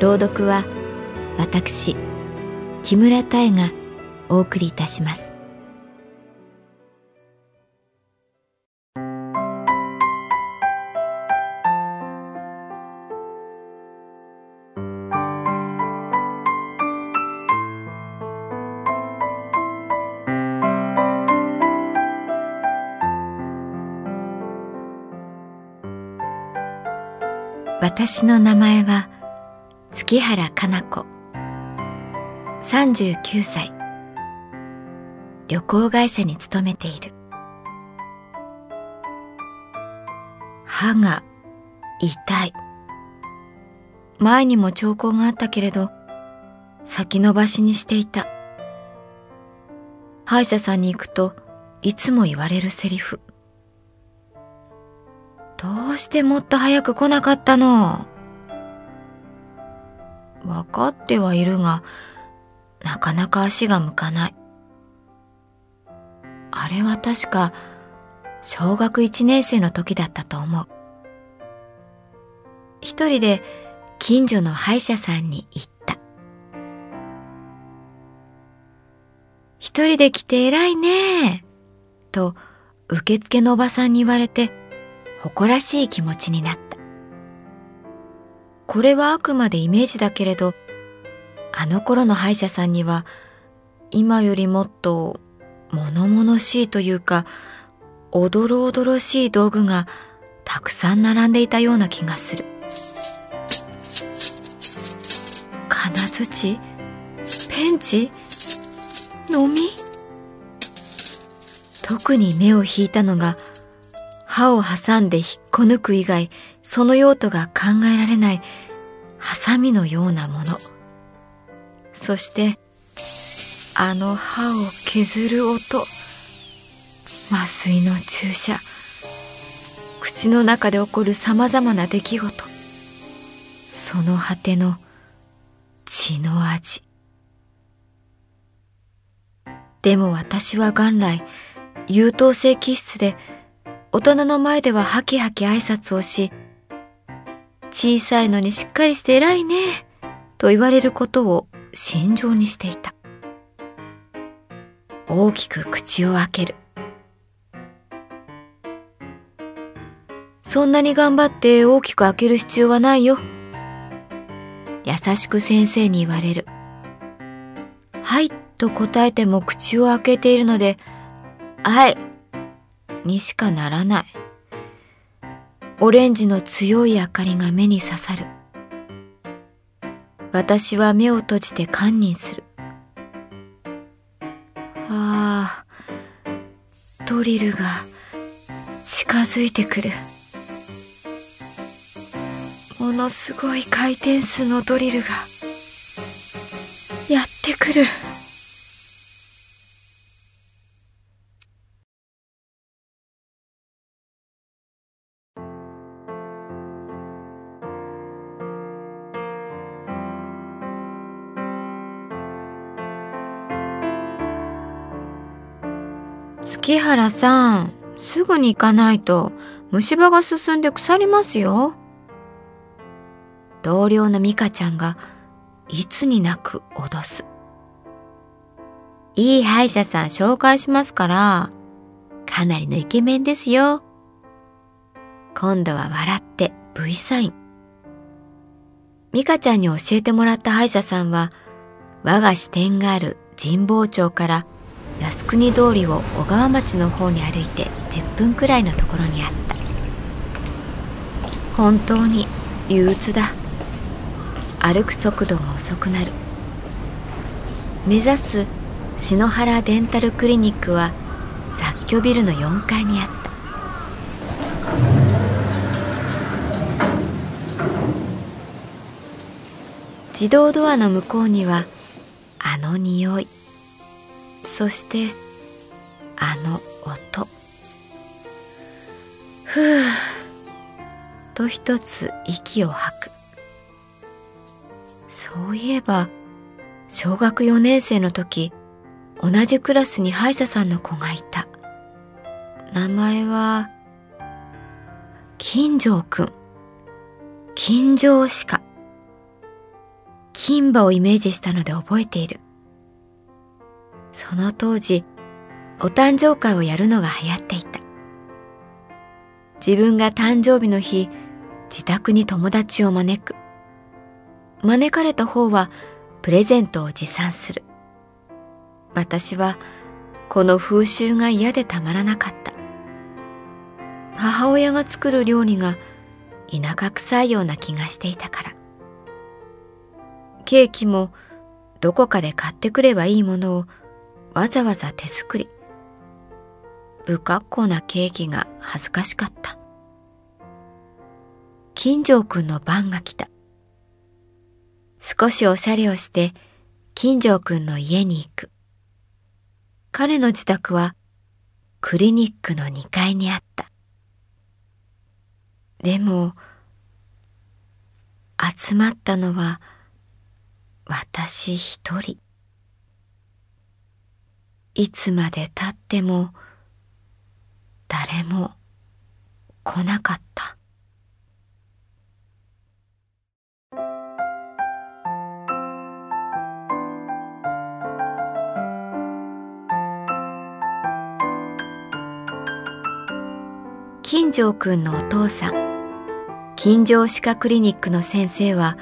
朗読は私木村多江がお送りいたします。私の名前は月原かな子。39歳。旅行会社に勤めている。歯が痛い。前にも兆候があったけれど先延ばしにしていた。歯医者さんに行くといつも言われるセリフ。どうしてもっと早く来なかったの。わかってはいるが、なかなか足が向かない。あれは確か、小学一年生の時だったと思う。一人で近所の歯医者さんに行った。一人で来て偉いねと受付のおばさんに言われて、誇らしい気持ちになった。これはあくまでイメージだけれど、あの頃の歯医者さんには、今よりもっと物々しいというか、おどろおどろしい道具がたくさん並んでいたような気がする。金槌？ペンチ？のみ？特に目を引いたのが歯を挟んで引っこ抜く以外その用途が考えられないハサミのようなもの。そしてあの歯を削る音。麻酔の注射。口の中で起こるさまざまな出来事。その果ての血の味。でも私は元来優等生気質で大人の前ではハキハキ挨拶をし、小さいのにしっかりして偉いね、と言われることを心情にしていた。大きく口を開ける。そんなに頑張って大きく開ける必要はないよ。優しく先生に言われる。はいと答えても口を開けているので、はいにしかならない。オレンジの強い明かりが目に刺さる。私は目を閉じて堪忍する。ああ、ドリルが近づいてくる。ものすごい回転数のドリルがやってくる。月原さん、すぐに行かないと虫歯が進んで腐りますよ。同僚の美香ちゃんがいつになく脅す。いい歯医者さん紹介しますから、かなりのイケメンですよ。今度は笑って V サイン。美香ちゃんに教えてもらった歯医者さんは我が支店がある神保町から靖国通りを小川町の方に歩いて10分くらいのところにあった。本当に憂鬱だ。歩く速度が遅くなる。目指す篠原デンタルクリニックは雑居ビルの4階にあった。自動ドアの向こうにはあの匂い。そしてあの音。ふう。と一つ息を吐く。そういえば小学4年生の時同じクラスに歯医者さんの子がいた。名前は金城くん。金城歯科。金歯をイメージしたので覚えている。その当時、お誕生会をやるのが流行っていた。自分が誕生日の日、自宅に友達を招く。招かれた方はプレゼントを持参する。私はこの風習が嫌でたまらなかった。母親が作る料理が田舎臭いような気がしていたから。ケーキもどこかで買ってくればいいものをわざわざ手作り。不格好なケーキが恥ずかしかった。金城くんの番が来た。少しおしゃれをして金城くんの家に行く。彼の自宅はクリニックの2階にあった。でも、集まったのは私一人いつまでたっても誰も来なかった金城くんのお父さん金城歯科クリニックの先生は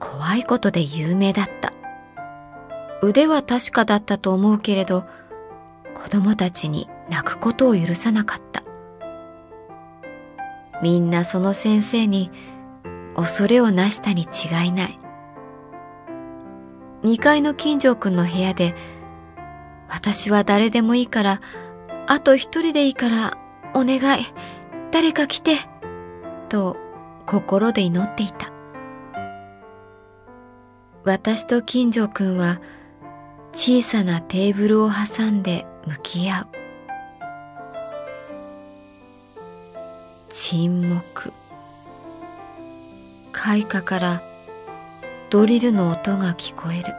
怖いことで有名だった。腕は確かだったと思うけれど、子供たちに泣くことを許さなかった。みんなその先生に恐れをなしたに違いない。2階の金城くんの部屋で、私は誰でもいいから、あと一人でいいから、お願い、誰か来て、と心で祈っていた。私と金城くんは小さなテーブルを挟んで向き合う。沈黙。開花からドリルの音が聞こえる。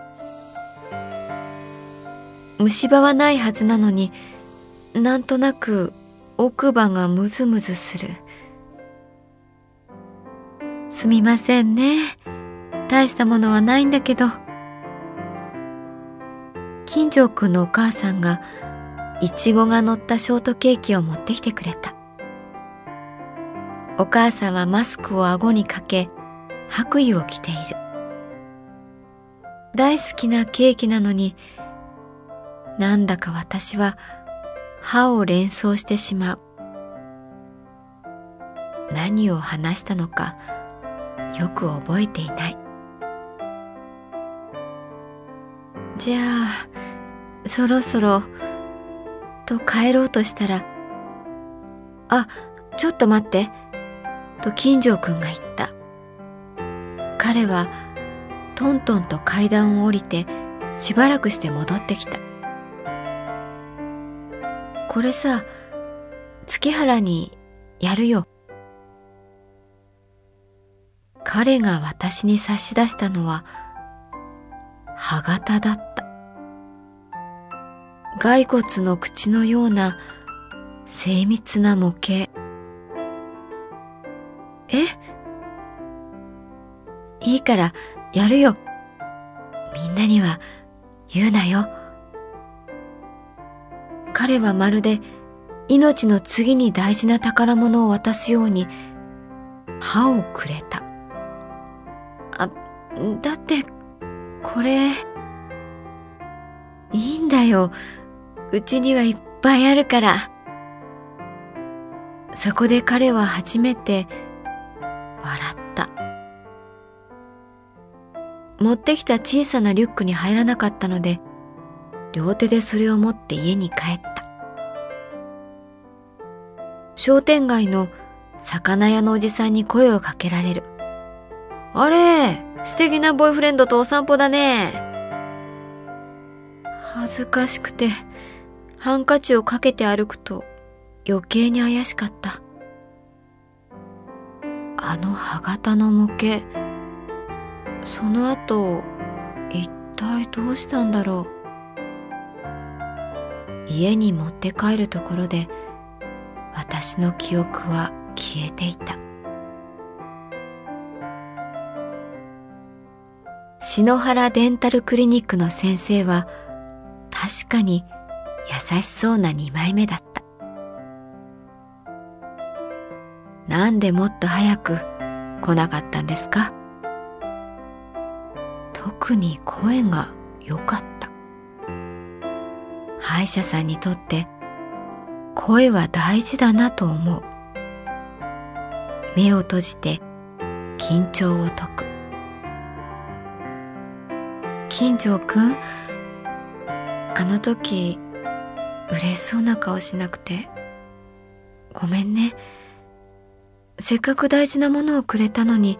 虫歯はないはずなのになんとなく奥歯がムズムズする。すみませんね。大したものはないんだけど金城くんのお母さんがいちごが乗ったショートケーキを持ってきてくれた。お母さんはマスクを顎にかけ白衣を着ている。大好きなケーキなのになんだか私は歯を連想してしまう。何を話したのかよく覚えていない。じゃあそろそろと帰ろうとしたら「あちょっと待って」と金城くんが言った。彼はトントンと階段を降りてしばらくして戻ってきたこれさ月原にやるよ。彼が私に差し出したのは歯型だった。骸骨の口のような精密な模型。え？いいからやるよ。みんなには言うなよ。彼はまるで命の次に大事な宝物を渡すように歯をくれた。あだってこれいいんだよ。うちにはいっぱいあるから。そこで彼は初めて笑った。持ってきた小さなリュックに入らなかったので両手でそれを持って家に帰った。商店街の魚屋のおじさんに声をかけられる。あれ素敵なボーイフレンドとお散歩だね。恥ずかしくてハンカチをかけて歩くと余計に怪しかった。あの歯型の模型その後一体どうしたんだろう。家に持って帰るところで私の記憶は消えていた。篠原デンタルクリニックの先生は確かに優しそうな2枚目だった。なんでもっと早く来なかったんですか？特に声が良かった。歯医者さんにとって声は大事だなと思う。目を閉じて緊張を解く。金城くんあの時嬉しそうな顔しなくて。ごめんね。せっかく大事なものをくれたのに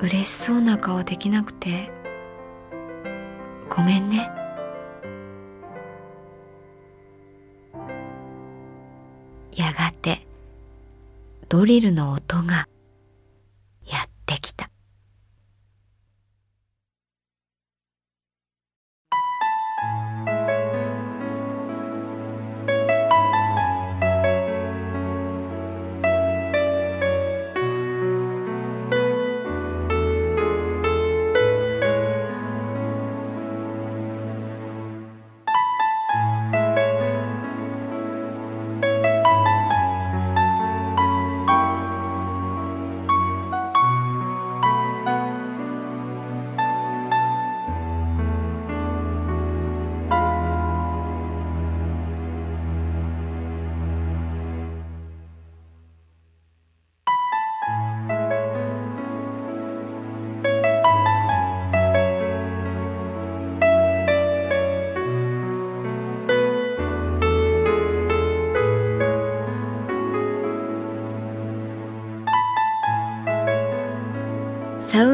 嬉しそうな顔できなくて。ごめんね。やがてドリルの音がやってきた。